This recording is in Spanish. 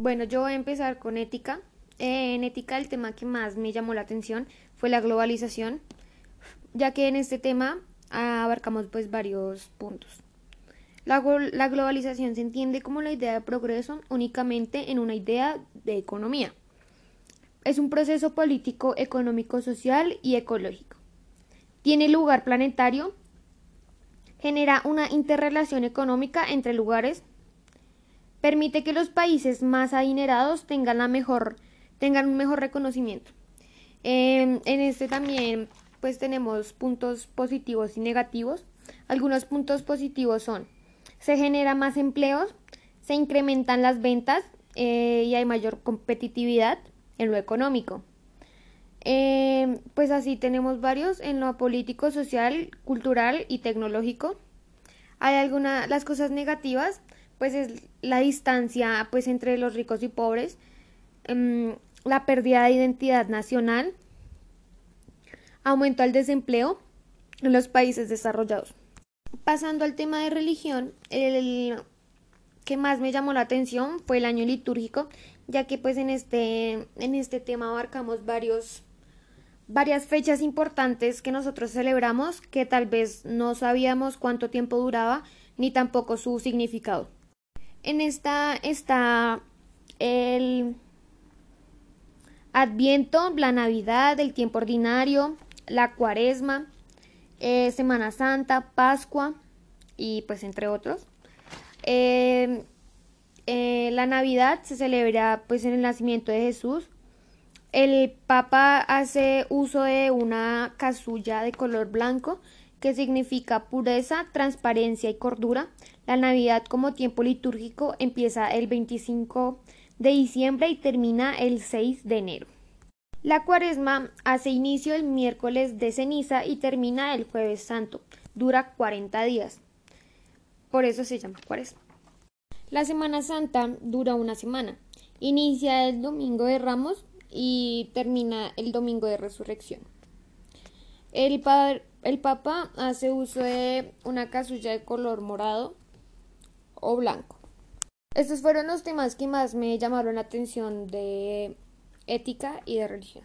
Bueno, yo voy a empezar con ética. Eh, en ética el tema que más me llamó la atención fue la globalización, ya que en este tema abarcamos pues varios puntos. La, la globalización se entiende como la idea de progreso únicamente en una idea de economía. Es un proceso político, económico, social y ecológico. Tiene lugar planetario, genera una interrelación económica entre lugares, permite que los países más adinerados tengan, la mejor, tengan un mejor reconocimiento. Em, en este también pues tenemos puntos positivos y negativos. Algunos puntos positivos son se genera más empleos, se incrementan las ventas eh, y hay mayor competitividad en lo económico. Eh, pues así tenemos varios en lo político, social, cultural y tecnológico. Hay algunas, las cosas negativas, pues es la distancia pues entre los ricos y pobres, em, la pérdida de identidad nacional, aumento al desempleo en los países desarrollados. Pasando al tema de religión, el que más me llamó la atención fue el año litúrgico, ya que pues en este, en este tema abarcamos varios, varias fechas importantes que nosotros celebramos que tal vez no sabíamos cuánto tiempo duraba ni tampoco su significado. En esta está el Adviento, la Navidad, el tiempo ordinario, la Cuaresma, eh, Semana Santa, Pascua y pues entre otros. Eh, eh, la Navidad se celebra pues en el nacimiento de Jesús. El Papa hace uso de una casulla de color blanco que significa pureza, transparencia y cordura. La Navidad como tiempo litúrgico empieza el 25 de diciembre y termina el 6 de enero. La cuaresma hace inicio el miércoles de ceniza y termina el jueves santo. Dura 40 días. Por eso se llama cuaresma. La Semana Santa dura una semana. Inicia el domingo de Ramos y termina el domingo de Resurrección. El, el Papa hace uso de una casulla de color morado o blanco. Estos fueron los temas que más me llamaron la atención de ética y de religión.